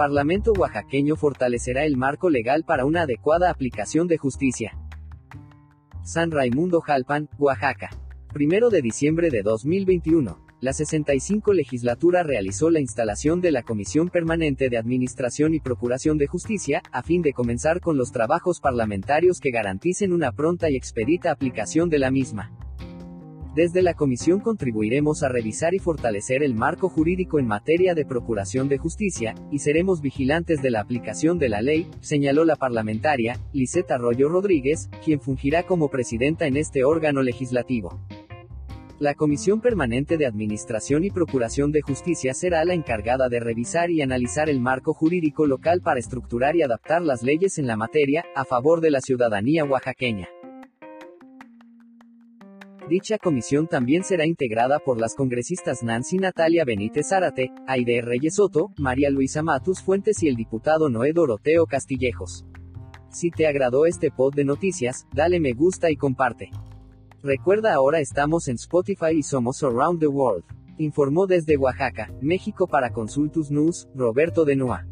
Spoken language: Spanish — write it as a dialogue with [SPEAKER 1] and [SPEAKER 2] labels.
[SPEAKER 1] Parlamento oaxaqueño fortalecerá el marco legal para una adecuada aplicación de justicia. San Raimundo Jalpan, Oaxaca. Primero de diciembre de 2021. La 65 legislatura realizó la instalación de la Comisión Permanente de Administración y Procuración de Justicia, a fin de comenzar con los trabajos parlamentarios que garanticen una pronta y expedita aplicación de la misma. Desde la Comisión contribuiremos a revisar y fortalecer el marco jurídico en materia de procuración de justicia, y seremos vigilantes de la aplicación de la ley, señaló la parlamentaria, Liseta Arroyo Rodríguez, quien fungirá como presidenta en este órgano legislativo. La Comisión Permanente de Administración y Procuración de Justicia será la encargada de revisar y analizar el marco jurídico local para estructurar y adaptar las leyes en la materia, a favor de la ciudadanía oaxaqueña. Dicha comisión también será integrada por las congresistas Nancy Natalia Benítez Zárate, Aide Reyes Soto, María Luisa Matus Fuentes y el diputado Noé Doroteo Castillejos. Si te agradó este pod de noticias, dale me gusta y comparte. Recuerda ahora estamos en Spotify y somos Around the World. Informó desde Oaxaca, México para Consultus News, Roberto de Noa.